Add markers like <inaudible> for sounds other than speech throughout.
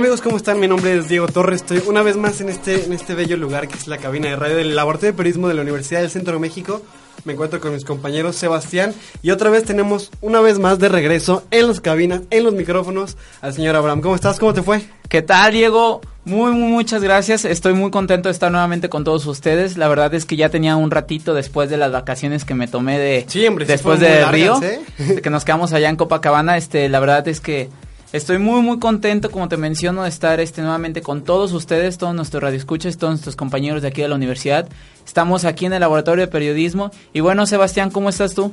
Hola amigos, ¿cómo están? Mi nombre es Diego Torres. Estoy una vez más en este, en este bello lugar que es la cabina de radio del Laboratorio de Periodismo de la Universidad del Centro de México. Me encuentro con mis compañeros Sebastián y otra vez tenemos una vez más de regreso en las cabinas, en los micrófonos, al señor Abraham. ¿Cómo estás? ¿Cómo te fue? ¿Qué tal, Diego? Muy, muy, muchas gracias. Estoy muy contento de estar nuevamente con todos ustedes. La verdad es que ya tenía un ratito después de las vacaciones que me tomé de Sí, hombre, sí después muy de Río, largas, ¿eh? que nos quedamos allá en Copacabana. Este, la verdad es que estoy muy, muy contento, como te menciono, de estar este nuevamente con todos ustedes, todos nuestros radioescuchas, todos nuestros compañeros de aquí de la universidad. Estamos aquí en el laboratorio de periodismo. Y bueno, Sebastián, ¿cómo estás tú?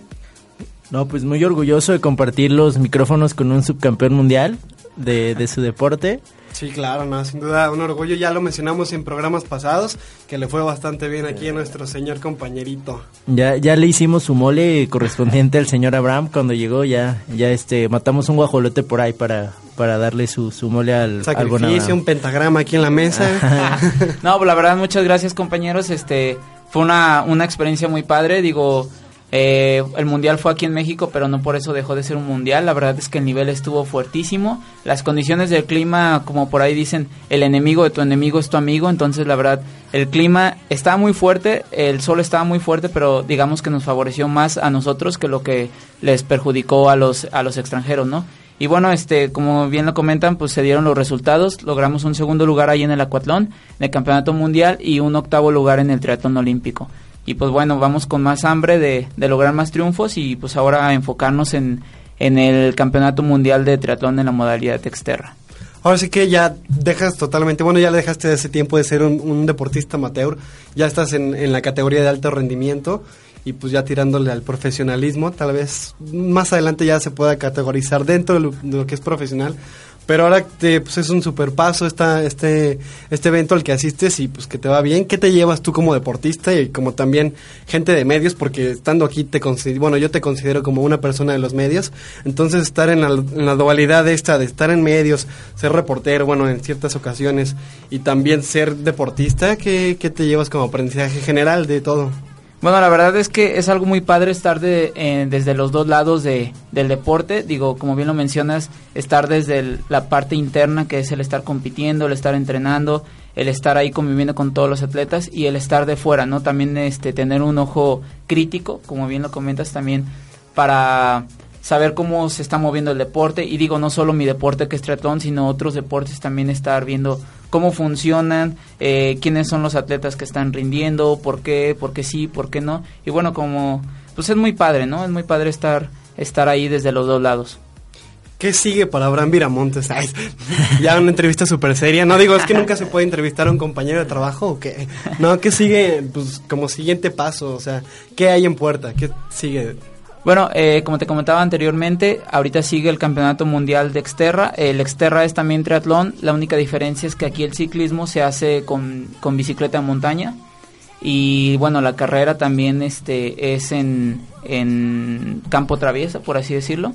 No, pues muy orgulloso de compartir los micrófonos con un subcampeón mundial de, de su deporte. Sí, claro, no, sin duda un orgullo. Ya lo mencionamos en programas pasados, que le fue bastante bien aquí a nuestro señor compañerito. Ya, ya le hicimos su mole correspondiente al señor Abraham cuando llegó, ya, ya este, matamos un guajolote por ahí para, para darle su, su mole al, al Sacrificio, Abraham. un pentagrama aquí en la mesa. <laughs> No, pues la verdad, muchas gracias compañeros. Este fue una, una experiencia muy padre. Digo, eh, el mundial fue aquí en México, pero no por eso dejó de ser un mundial. La verdad es que el nivel estuvo fuertísimo. Las condiciones del clima, como por ahí dicen, el enemigo de tu enemigo es tu amigo. Entonces, la verdad, el clima estaba muy fuerte, el sol estaba muy fuerte, pero digamos que nos favoreció más a nosotros que lo que les perjudicó a los, a los extranjeros, ¿no? Y bueno, este, como bien lo comentan, pues se dieron los resultados. Logramos un segundo lugar ahí en el acuatlón, en el campeonato mundial, y un octavo lugar en el triatlón olímpico. Y pues bueno, vamos con más hambre de, de lograr más triunfos y pues ahora enfocarnos en, en el campeonato mundial de triatlón en la modalidad Exterra. Ahora sí que ya dejas totalmente, bueno, ya le dejaste de ese tiempo de ser un, un deportista amateur, ya estás en, en la categoría de alto rendimiento y pues ya tirándole al profesionalismo, tal vez más adelante ya se pueda categorizar dentro de lo, de lo que es profesional. Pero ahora te, pues es un super paso esta, este, este evento al que asistes y pues que te va bien. ¿Qué te llevas tú como deportista y como también gente de medios? Porque estando aquí te bueno, yo te considero como una persona de los medios. Entonces estar en la, en la dualidad esta de estar en medios, ser reportero, bueno, en ciertas ocasiones y también ser deportista, ¿qué, qué te llevas como aprendizaje general de todo? Bueno, la verdad es que es algo muy padre estar de, eh, desde los dos lados de, del deporte. Digo, como bien lo mencionas, estar desde la parte interna, que es el estar compitiendo, el estar entrenando, el estar ahí conviviendo con todos los atletas y el estar de fuera, ¿no? También este, tener un ojo crítico, como bien lo comentas también, para saber cómo se está moviendo el deporte. Y digo, no solo mi deporte que es triatlón, sino otros deportes también estar viendo cómo funcionan, eh, quiénes son los atletas que están rindiendo, por qué, por qué sí, por qué no. Y bueno, como, pues es muy padre, ¿no? Es muy padre estar, estar ahí desde los dos lados. ¿Qué sigue para Abraham Viramontes? <laughs> Ay, ya una entrevista súper seria. No digo, es que nunca se puede entrevistar a un compañero de trabajo o qué. No, ¿qué sigue pues, como siguiente paso? O sea, ¿qué hay en puerta? ¿Qué sigue? Bueno, eh, como te comentaba anteriormente, ahorita sigue el Campeonato Mundial de Exterra. El Exterra es también triatlón. La única diferencia es que aquí el ciclismo se hace con, con bicicleta de montaña. Y bueno, la carrera también este, es en, en campo traviesa, por así decirlo.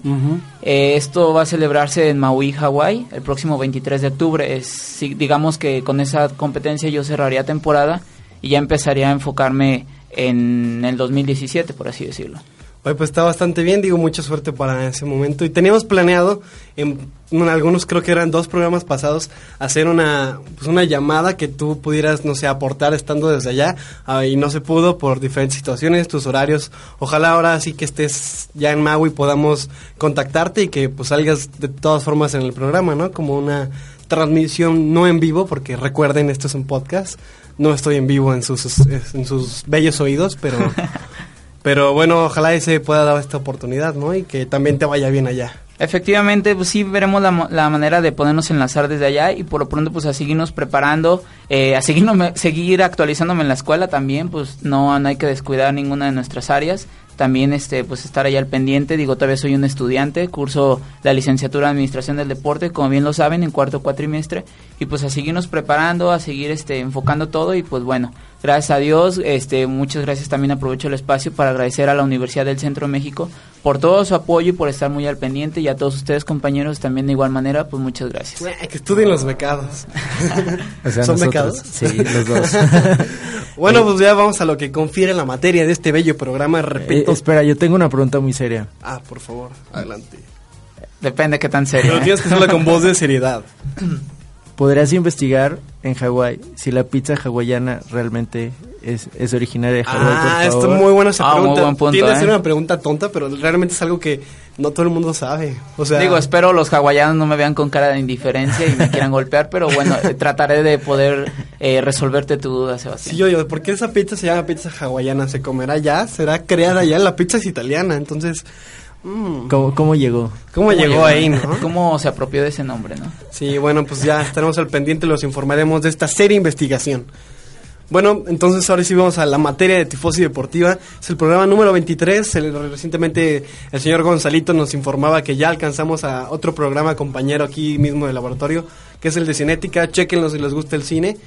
Eh, esto va a celebrarse en Maui, Hawái, el próximo 23 de octubre. Es, digamos que con esa competencia yo cerraría temporada y ya empezaría a enfocarme en el 2017, por así decirlo. Oye, pues está bastante bien, digo, mucha suerte para ese momento. Y teníamos planeado, en, algunos creo que eran dos programas pasados, hacer una, pues una llamada que tú pudieras, no sé, aportar estando desde allá. ah, y no se pudo por diferentes situaciones, tus horarios. Ojalá ahora sí que estés ya en Maui podamos contactarte y que pues salgas de todas formas en el programa, ¿no? Como una transmisión no en vivo, porque recuerden, esto es un podcast. No estoy en vivo en sus, en sus bellos oídos, pero... <laughs> Pero bueno, ojalá y se pueda dar esta oportunidad, ¿no? Y que también te vaya bien allá. Efectivamente, pues sí veremos la, la, manera de podernos enlazar desde allá y por lo pronto pues a seguirnos preparando, eh, a <laughs> seguir actualizándome en la escuela también, pues no, no hay que descuidar ninguna de nuestras áreas también este pues estar ahí al pendiente digo todavía soy un estudiante curso la licenciatura en administración del deporte como bien lo saben en cuarto cuatrimestre y pues a seguirnos preparando a seguir este enfocando todo y pues bueno gracias a Dios este muchas gracias también aprovecho el espacio para agradecer a la Universidad del Centro de México por todo su apoyo y por estar muy al pendiente y a todos ustedes compañeros también de igual manera pues muchas gracias. Que estudien los becados. <laughs> Son becados sí los dos. <laughs> Bueno pues ya vamos a lo que confiere la materia de este bello programa repito eh, espera yo tengo una pregunta muy seria. Ah por favor adelante. Depende qué tan serio pero tienes que hacerlo con voz de seriedad <laughs> podrías investigar en Hawái si la pizza hawaiana realmente es, es originaria de Hawái. Ah, esto es muy buena esa Ah, muy pregunta. buen punto, Tiene que ¿eh? ser una pregunta tonta, pero realmente es algo que no todo el mundo sabe. O sea, Digo, espero los hawaianos no me vean con cara de indiferencia y me quieran <laughs> golpear, pero bueno, eh, trataré de poder eh, resolverte tu duda, Sebastián. sí, yo, yo, ¿por qué esa pizza se llama pizza hawaiana? ¿Se comerá ya? ¿Será creada allá? La pizza es italiana, entonces... mm, ¿Cómo, cómo llegó? ¿Cómo, llegó, ahí, no? ¿Cómo se apropió de ese nombre, no? Sí, bueno, pues ya estaremos al pendiente, los informaremos de esta serie de investigación. Bueno, entonces ahora sí vamos a la materia de Tifosi Deportiva. Es el programa número 23. El- recientemente el señor Gonzalito nos informaba que ya alcanzamos a otro programa compañero aquí mismo del laboratorio, que es el de Cinética. Chequenlo si les gusta el cine.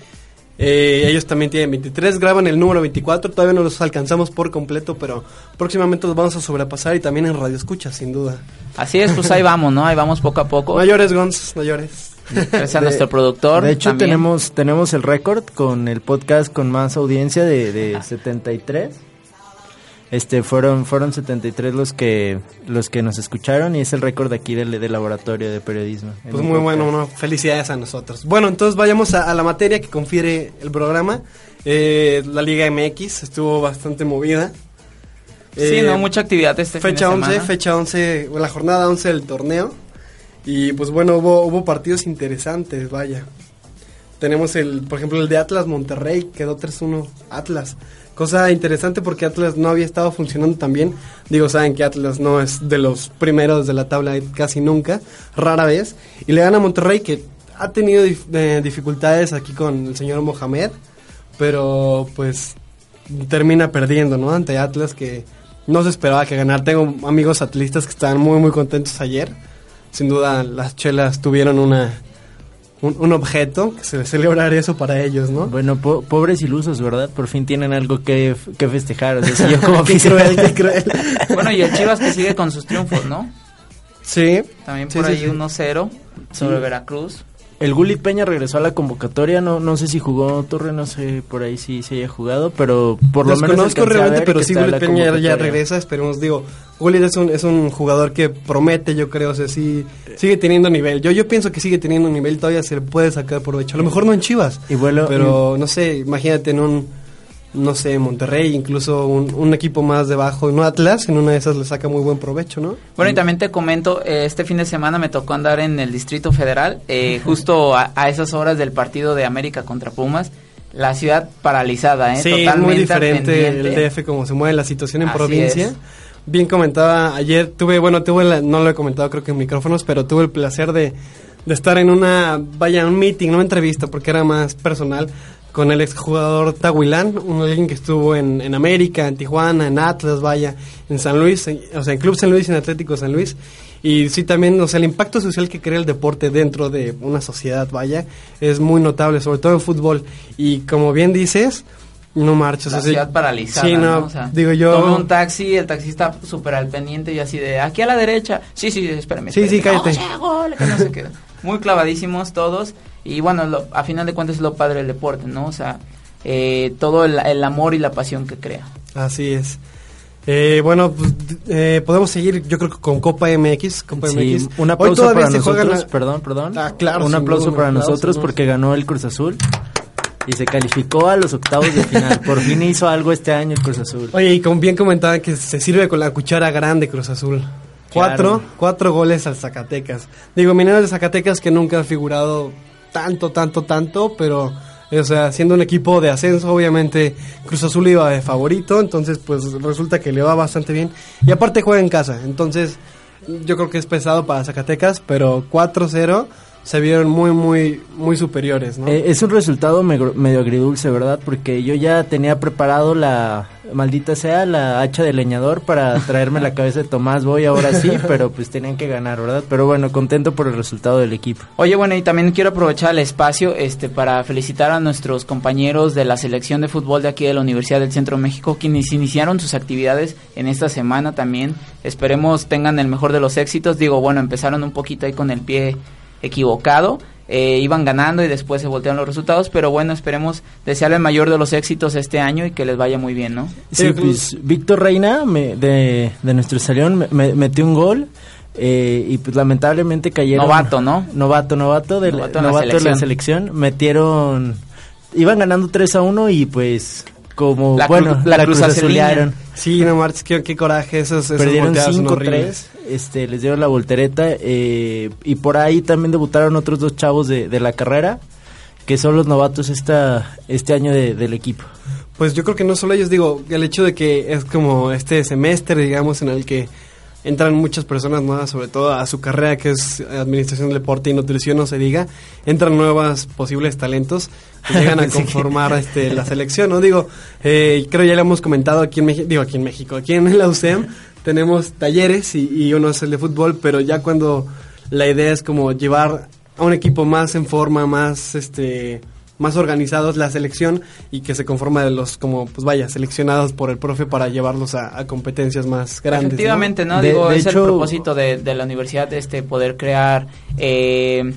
Eh, ellos también tienen 23, graban el número 24, todavía no los alcanzamos por completo, pero próximamente los vamos a sobrepasar y también en Radio Escucha, sin duda. Así es, pues ahí <laughs> vamos, ¿no? Ahí vamos poco a poco. Mayores, Gonz, mayores. Gracias a De- nuestro productor. De hecho, también. tenemos tenemos el récord con el podcast con más audiencia de, de 73. Este fueron fueron 73 los que los que nos escucharon y es el récord aquí del, del laboratorio de periodismo. Pues muy podcast. bueno, no, felicidades a nosotros. Bueno, entonces vayamos a, a la materia que confiere el programa. Eh, la Liga MX estuvo bastante movida. Sí, Eh, no, mucha actividad este fecha fin de 11, semana. fecha 11, la jornada 11 del torneo. Y pues bueno, hubo, hubo partidos interesantes, vaya. Tenemos el, por ejemplo, el de Atlas Monterrey, quedó 3-1 Atlas. Cosa interesante porque Atlas no había estado funcionando tan bien. Digo, saben que Atlas no es de los primeros de la tabla casi nunca, rara vez. Y le gana a Monterrey que ha tenido eh, dificultades aquí con el señor Mohamed, pero pues termina perdiendo, ¿no? Ante Atlas que no se esperaba que ganar. Tengo amigos atlistas que estaban muy muy contentos ayer. Sin duda las chelas tuvieron una un, un objeto que se celebrar eso para ellos, ¿no? Bueno, po- pobres ilusos, ¿verdad? Por fin tienen algo que, que festejar. O sea, si yo <laughs> como qué cruel, qué cruel. <laughs> Bueno, y el Chivas que sigue con sus triunfos, ¿no? Sí. También Sí, por sí, ahí sí. 1-0 sobre Veracruz. El Gulli Peña regresó a la convocatoria, no no sé si jugó Torre, no sé por ahí si se haya jugado, pero por lo menos a realmente, pero sí, la Peña ya regresa, esperemos, digo, Gullit es un, es un jugador que promete, yo creo, o sea, sí, sigue teniendo nivel. Yo, yo pienso que sigue teniendo nivel, todavía se le puede sacar provecho. A lo mejor no en Chivas, Y vuelo- pero no sé, imagínate en un, no sé, Monterrey, incluso un, un equipo más debajo, no Atlas, en una de esas le saca muy buen provecho, ¿no? Bueno, y también te comento, eh, este fin de semana me tocó andar en el Distrito Federal, eh, justo a, a esas horas del partido de América contra Pumas, la ciudad paralizada, ¿eh? Sí, es Totalmente muy diferente el. DF, como se mueve la situación en Así provincia. es. Bien comentaba ayer, tuve, bueno, tuve, la- no lo he comentado creo que en micrófonos, pero tuve el placer de, de estar en una, vaya, un meeting, no una entrevista, porque era más personal, con el exjugador Tahuilán, un alguien que estuvo en, en América, en Tijuana, en Atlas, vaya, en San Luis, en- o sea, en Club San Luis y en Atlético San Luis. Y sí, también, o sea, el impacto social que crea el deporte dentro de una sociedad, vaya, es muy notable, sobre todo en fútbol. Y como bien dices, no marchas. La ciudad paralizada, Sí, no, ¿no? O sea, digo yo... Tomé un taxi, el taxista súper al pendiente y así de, aquí a la derecha. Sí, sí, espérame. Sí, sí, cállate. No, sea gol, que no qué. Muy clavadísimos todos. Y bueno, lo- a final de cuentas es lo padre del deporte, ¿no? O sea, eh, todo el, el amor y la pasión que crea. Así es. Eh, bueno, pues, eh, podemos seguir, yo creo que con Copa MX. Copa Sí, MX. un Hoy aplauso todavía para nosotros, la- perdón, perdón. Ah, claro, un aplauso duda, para aplauso, nosotros ¿no? porque ganó el Cruz Azul y se calificó a los octavos de final. Por fin hizo algo este año el Cruz Azul. Oye, y como bien comentaban que se sirve con la cuchara grande Cruz Azul. Cuatro, Claro. cuatro goles al Zacatecas. Digo, Mineros de Zacatecas que nunca ha figurado tanto, tanto, tanto, pero, o sea, siendo un equipo de ascenso, obviamente Cruz Azul iba de favorito, entonces pues resulta que le va bastante bien. Y aparte juega en casa, entonces yo creo que es pesado para Zacatecas, pero 4-0 se vieron muy, muy, muy superiores, ¿no? Eh, es un resultado medio agridulce, ¿verdad? Porque yo ya tenía preparado la, maldita sea, la hacha de leñador para traerme la cabeza de Tomás Boy ahora sí, <laughs> pero pues tenían que ganar, ¿verdad? Pero bueno, contento por el resultado del equipo. Oye, bueno, y también quiero aprovechar el espacio este para felicitar a nuestros compañeros de la selección de fútbol de aquí de la Universidad del Centro México, quienes iniciaron sus actividades en esta semana también. Esperemos tengan el mejor de los éxitos. Digo, bueno, empezaron un poquito ahí con el pie equivocado. Eh, iban ganando y después se voltearon los resultados, pero bueno, esperemos desearle el mayor de los éxitos este año y que les vaya muy bien, ¿no? Sí, pues Víctor Reina de, de nuestro salón me, metió un gol. Eh, y pues lamentablemente cayeron. Novato, ¿no? Novato, novato, de, novato, de la selección. Metieron. Iban ganando 3 a 1 y pues como la bueno, la, cruz azulearon. Sí, no marches, qué, qué coraje esos, esos Perdieron 5-3, este, les dieron la voltereta eh, y por ahí también debutaron otros dos chavos de, de la carrera que son los novatos esta, este año de, del equipo. Pues yo creo que no solo ellos, digo, el hecho de que es como este semestre, digamos, en el que entran muchas personas nuevas, sobre todo a su carrera que es Administración del Deporte y Nutrición, no se diga, entran nuevas posibles talentos que llegan a <laughs> conformar este, la selección, ¿no? Digo, eh, creo ya le hemos comentado aquí en México, digo aquí en México, aquí en la UCEM tenemos talleres y, y uno es el de fútbol, pero ya cuando la idea es como llevar a un equipo más en forma, más este más organizados la selección y que se conforma de los como pues vaya seleccionados por el profe para llevarlos a, competencias más grandes efectivamente no, digo es el propósito de, de, la universidad este poder crear eh,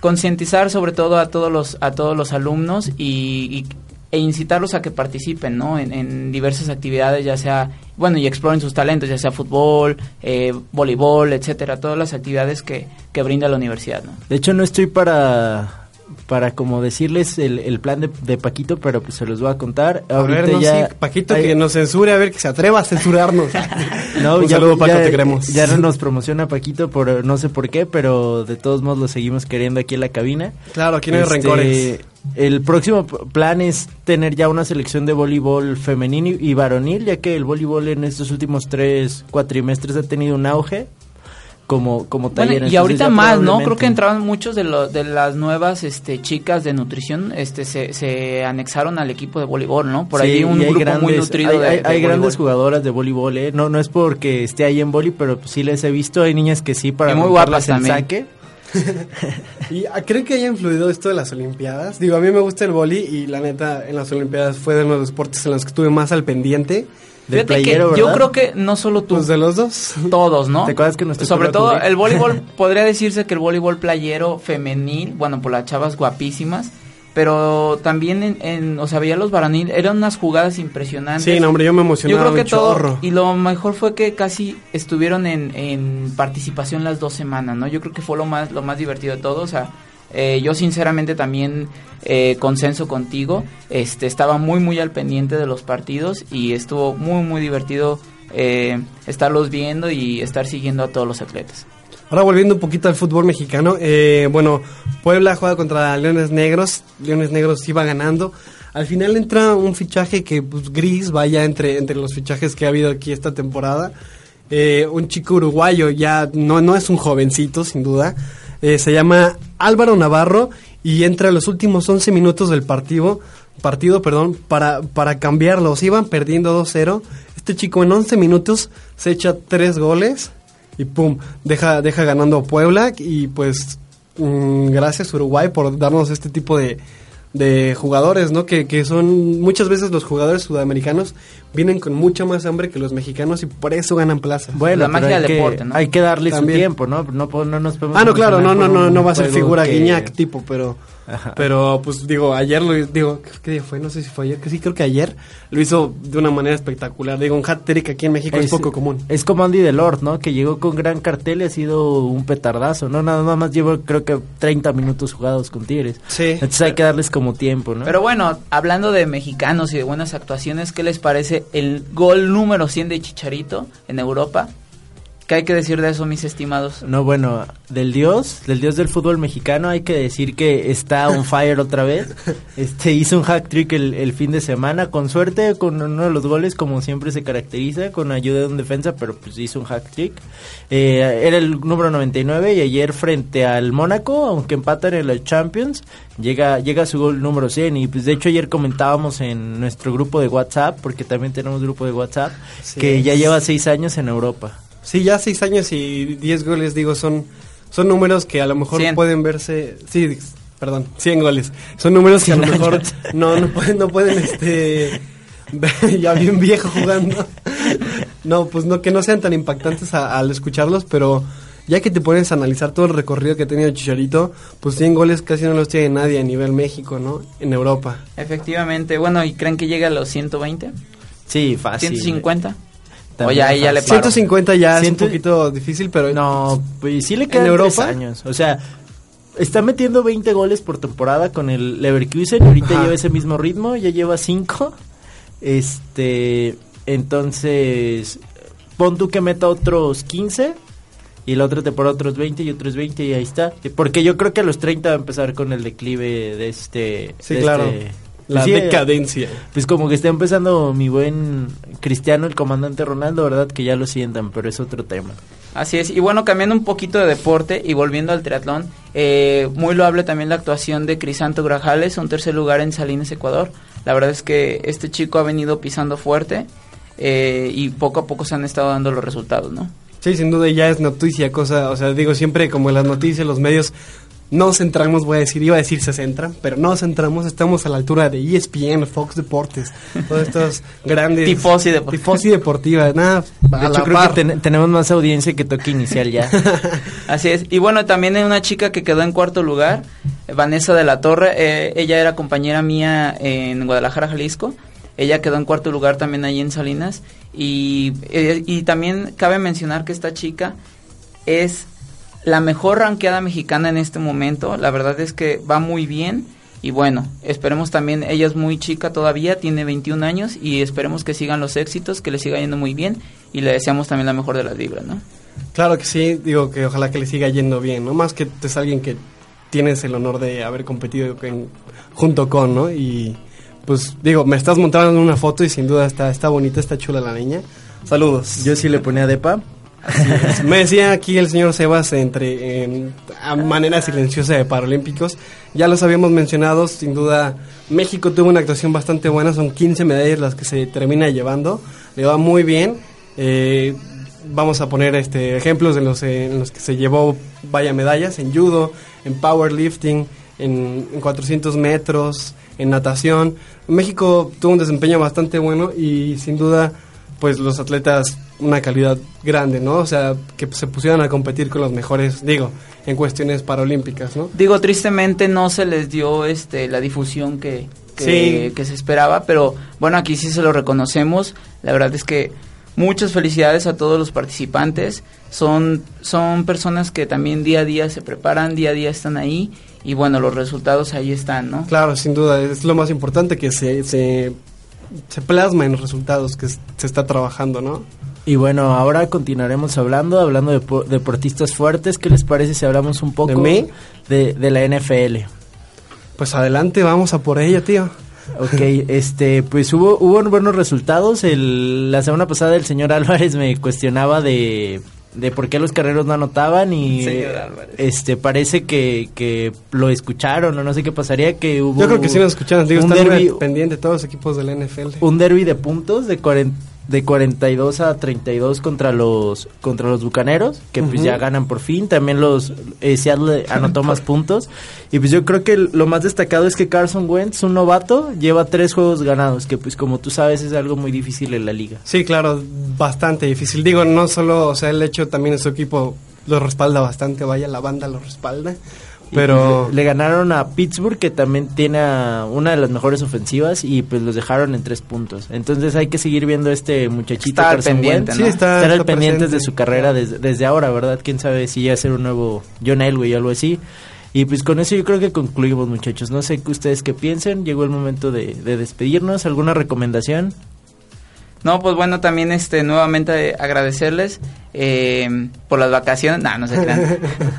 concientizar sobre todo a todos los a todos los alumnos y, e incitarlos a que participen no en, diversas actividades ya sea bueno y exploren sus talentos ya sea fútbol eh, voleibol etcétera todas las actividades que, que brinda la universidad no de hecho no estoy para para como decirles el, el plan de, de, Paquito, pero pues se los voy a contar. A Ahorita ver, no, ya Paquito que nos censure, a ver que se atreva a censurarnos. <laughs> no, Un ya, saludo, Paco, te queremos. Ya no nos promociona Paquito por no sé por qué, pero de todos modos lo seguimos queriendo aquí en la cabina. Claro, aquí no hay este, rencores. El próximo plan es tener ya una selección de voleibol femenino y varonil, ya que el voleibol en estos últimos tres cuatrimestres ha tenido un auge como, como taller. y ahorita más, ¿no? Creo que entraron muchos de, los de las nuevas este, chicas de nutrición, este, se, se anexaron al equipo de voleibol, ¿no? Por ahí un grupo muy nutrido hay, de, hay, grandes jugadoras de voleibol, ¿eh? No, no es porque esté ahí en voli, pero sí les he visto, hay niñas que sí para muy guapas el saque. <laughs> ¿Y ah, creen que haya influido esto de las Olimpiadas? Digo, a mí me gusta el boli y la neta en las Olimpiadas fue de los deportes en los que estuve más al pendiente. Fíjate que yo creo que no solo tú. Pues de los dos. Todos, ¿no? ¿Te acuerdas que nos Sobre todo el voleibol, <laughs> podría decirse que el voleibol playero femenil, bueno, por las chavas guapísimas, pero también en, en, o sea, veía los varonil, eran unas jugadas impresionantes. Sí, no, hombre, yo me emocionaba Yo creo que todo, y lo mejor fue que casi estuvieron en, en participación las dos semanas, ¿no? Yo creo que fue lo más, lo más divertido de todo, o sea, eh, yo sinceramente también eh, consenso contigo, este, estaba muy muy al pendiente de los partidos y estuvo muy muy divertido eh, estarlos viendo y estar siguiendo a todos los atletas. Ahora volviendo un poquito al fútbol mexicano, bueno, Puebla juega contra Leones Negros, Leones Negros iba ganando. Al final entra un fichaje que pues, gris, vaya entre, entre los fichajes que ha habido aquí esta temporada. un chico uruguayo, ya no, no es un jovencito, sin duda, eh, se llama Álvaro Navarro y entra en los últimos 11 minutos del partido, partido perdón, para, para cambiarlos. Iban perdiendo 2-0. Este chico en 11 minutos se echa 3 goles y pum, deja, deja ganando Puebla y pues mm, gracias Uruguay por darnos este tipo de, de jugadores, ¿no? Que, que son muchas veces los jugadores sudamericanos vienen con mucha más hambre que los mexicanos y por eso ganan plaza. Bueno, la magia del deporte, ¿no? Hay que darle su tiempo, ¿no? No, no nos Ah, no, claro, no, no, no, no va a ser figura Guiñac tipo, pero pero pues digo, ayer lo digo, ¿qué día fue? No sé si fue ayer, que sí creo que ayer lo hizo de una manera espectacular. Digo, un hat-trick aquí en México es, poco común. Es como Andy Delort, ¿no? Que llegó con gran cartel y ha sido un petardazo, ¿no? Nada más llevo creo que 30 minutos jugados con Tigres. Sí. Entonces hay que darles como tiempo, ¿no? Pero bueno, hablando de mexicanos y de buenas actuaciones, ¿qué les parece el gol número 100 de Chicharito en Europa? ¿Qué hay que decir de eso, mis estimados? No, bueno, del dios, del dios del fútbol mexicano, hay que decir que está on fire otra vez. Este hizo un hack trick el, el, fin de semana, con suerte, con uno de los goles, como siempre se caracteriza, con ayuda de un defensa, pero pues hizo un hack trick. Eh, era el número 99 y ayer frente al Mónaco, aunque empatan en la Champions, llega llega su gol número 100 y pues de hecho ayer comentábamos en nuestro grupo de WhatsApp, porque también tenemos grupo de WhatsApp, sí, que ya lleva seis años en Europa. Sí, ya seis años y diez goles, digo, son, son números que a lo mejor 100. pueden verse... Sí, perdón, 100 goles. Son números que a lo mejor no, no pueden, no pueden, este... ya bien viejo jugando. no, pues no, que no sean tan impactantes a, al escucharlos, pero ya que te pones a analizar todo el recorrido que ha tenido Chicharito, pues 100 goles casi no los tiene nadie a nivel México, ¿no? En Europa. Efectivamente. Bueno, ¿y creen que llega a los 120? Sí, fácil. ¿150? O ya, ahí ya le paro. 150 ya es un poquito difícil, pero... No, pues sí le quedan ¿En Europa? años. O sea, está metiendo 20 goles por temporada con el Leverkusen. Ahorita Ajá. lleva ese mismo ritmo, ya lleva 5. Este, entonces, pon tú que meta otros 15 y la otra temporada otros 20 y otros 20 y ahí está. Porque yo creo que a los 30 va a empezar con el declive de este... Sí, de claro. este- La Sí, decadencia. Pues como que está empezando mi buen Cristiano, el comandante Ronaldo, ¿verdad? Que ya lo sientan, pero es otro tema. Así es, y bueno, cambiando un poquito de deporte y volviendo al triatlón, eh, muy loable también la actuación de Crisanto Grajales, un tercer lugar en Salinas, Ecuador. La verdad es que este chico ha venido pisando fuerte eh, y poco a poco se han estado dando los resultados, ¿no? Sí, sin duda ya es noticia, cosa, o sea, digo siempre como en las noticias, los medios nos centramos, voy a decir, iba a decir se centran, pero no centramos, estamos a la altura de ESPN, Fox Deportes, todos estos <laughs> grandes... Tifosi Deportiva. Tifosi Deportiva, nada, De a hecho, la creo par. que ten- tenemos más audiencia que toque inicial ya. <laughs> Así es. Y bueno, también hay una chica que quedó en cuarto lugar, Vanessa de la Torre. eh, ella era compañera mía en Guadalajara, Jalisco. Ella quedó en cuarto lugar también ahí en Salinas. Y, eh, y también cabe mencionar que esta chica es la mejor ranqueada mexicana en este momento. La verdad es que va muy bien. Y bueno, esperemos también, ella es muy chica todavía, tiene 21 años y esperemos que sigan los éxitos, que le siga yendo muy bien y le deseamos también la mejor de las vibras, ¿no? Claro que sí, digo que ojalá que le siga yendo bien, ¿no? Más que es alguien que tienes el honor de haber competido en- junto con, ¿no? Y pues digo, me estás montando una foto y sin duda está, está bonita, está chula la niña. Saludos. Yo sí le ponía depa. Me decía aquí el señor Sebas entre en, a manera silenciosa de Paralímpicos. Ya los habíamos mencionado, sin duda México tuvo una actuación bastante buena, son 15 medallas las que se termina llevando, le va muy bien. Eh, vamos a poner este ejemplos en los, en los que se llevó vaya medallas en judo, en powerlifting, en, en 400 metros, en natación. México tuvo un desempeño bastante bueno y sin duda pues los atletas una calidad grande, ¿no? O sea, que se pusieran a competir con los mejores, digo, en cuestiones paralímpicas, ¿no? Digo, tristemente no se les dio este la difusión que, que, Sí. que se esperaba, pero bueno, aquí sí se lo reconocemos. La verdad es que muchas felicidades a todos los participantes. Son, son personas que también día a día se preparan, día a día están ahí y bueno, los resultados ahí están, ¿no? Claro, sin duda, es lo más importante que se, se, se plasma en los resultados que se está trabajando, ¿no? Y bueno, ahora continuaremos hablando, hablando de po- deportistas fuertes. ¿Qué les parece si hablamos un poco ¿De mí? de, de la NFL? Pues adelante, vamos a por ella, tío. Ok, <laughs> este, pues hubo, hubo buenos resultados. El, la semana pasada el señor Álvarez me cuestionaba de, de por qué los carreros no anotaban y Señor Álvarez. este parece que, que lo escucharon o no sé qué pasaría que hubo Yo creo que sí nos escucharon, digo, un están muy derbi, pendientes todos los equipos del NFL. un derby de puntos de 40 de 42 a 32 contra los contra los Bucaneros, que pues ya ganan por fin, también los eh, Seattle <laughs> anotó más puntos y pues yo creo que lo más destacado es que Carson Wentz, un novato, lleva tres juegos ganados, que pues como tú sabes es algo muy difícil en la liga. Sí, claro, bastante difícil. Digo, no solo, o sea, el hecho también de su equipo lo respalda bastante, vaya, la banda lo respalda. Pero le, le ganaron a Pittsburgh, que también tiene a una de las mejores ofensivas, y pues los dejaron en tres puntos. Entonces hay que seguir viendo a este muchachito. Estar pendiente. ¿no? Sí, está- Estar al está pendientes presente. de su carrera desde, desde ahora, ¿verdad? Quién sabe si ya ser un nuevo John Elway o algo así. Y pues con eso yo creo que concluimos, muchachos. No sé qué ustedes qué piensen. Llegó el momento de, de despedirnos. ¿Alguna recomendación? No, pues bueno, también este nuevamente agradecerles eh, por las vacaciones. No, no se crean.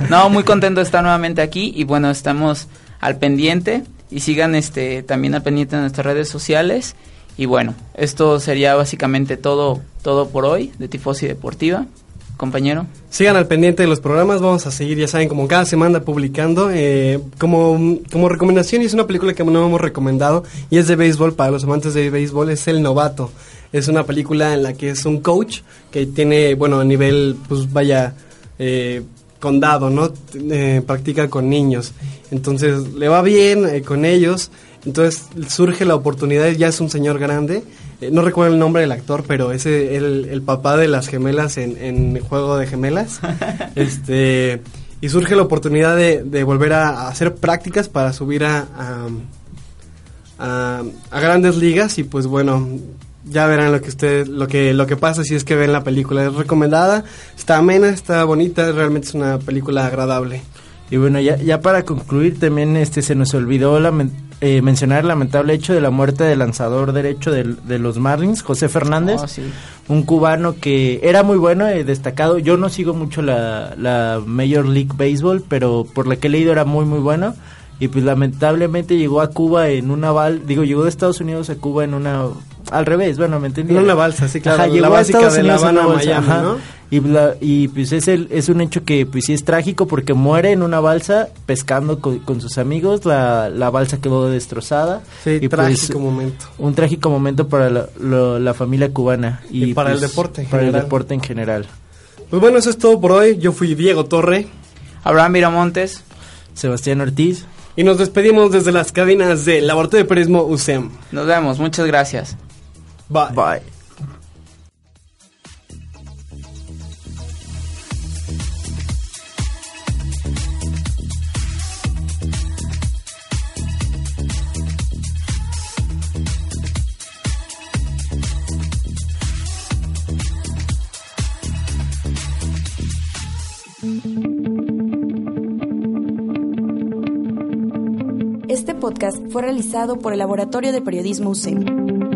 no, muy contento de estar nuevamente aquí y bueno, estamos al pendiente y sigan este también al pendiente de nuestras redes sociales. Y bueno, esto sería básicamente todo todo por hoy de Tifosi Deportiva compañero. Sigan al pendiente de los programas, vamos a seguir, ya saben, como cada semana publicando. Eh, como, como recomendación, y es una película que no hemos recomendado, y es de béisbol, para los amantes de béisbol, es El Novato. Es una película en la que es un coach que tiene, bueno, a nivel, pues vaya, eh, condado, ¿no? Eh, practica con niños. Entonces, le va bien eh, con ellos. Entonces surge la oportunidad, ya es un señor grande, eh, no recuerdo el nombre del actor, pero es el, el papá de las gemelas en, en Juego de Gemelas. <laughs> este Y surge la oportunidad de, de volver a, hacer prácticas para subir a, a, a, grandes ligas y pues bueno, ya verán lo que usted, lo que, lo que pasa si es que ven la película. Es recomendada, está amena, está bonita, realmente es una película agradable. Y bueno, ya, ya para concluir también este se nos olvidó la, eh, mencionar el lamentable hecho de la muerte del lanzador derecho de, de los Marlins, José Fernández, Oh, sí. un cubano que era muy bueno y destacado. Yo no sigo mucho la, la Major League Baseball, pero por lo que he leído era muy, muy bueno. Y pues lamentablemente llegó a Cuba en una bal, digo, llegó de Estados Unidos a Cuba en una, al revés, bueno, ¿me entendí? En una balsa, sí, claro, Ajá, la llegó a Estados de La Unidos en Habana una a balsa, Miami, ajá. ¿no? Y, la- y pues es, el, es un hecho que pues sí es trágico porque muere en una balsa pescando con, con sus amigos, la, la balsa quedó destrozada. Sí, y trágico momento. Un trágico momento para la, lo- la familia cubana. Y para el deporte en Para el general. deporte en general. Pues bueno, eso es todo por hoy. Yo fui Diego Torre Abraham Miramontes. Sebastián Ortiz. y nos despedimos desde las cabinas del Laboratorio de Periodismo USEM. Nos vemos, muchas gracias. Bye. Bye. Este podcast fue realizado por el Laboratorio de Periodismo UCEM.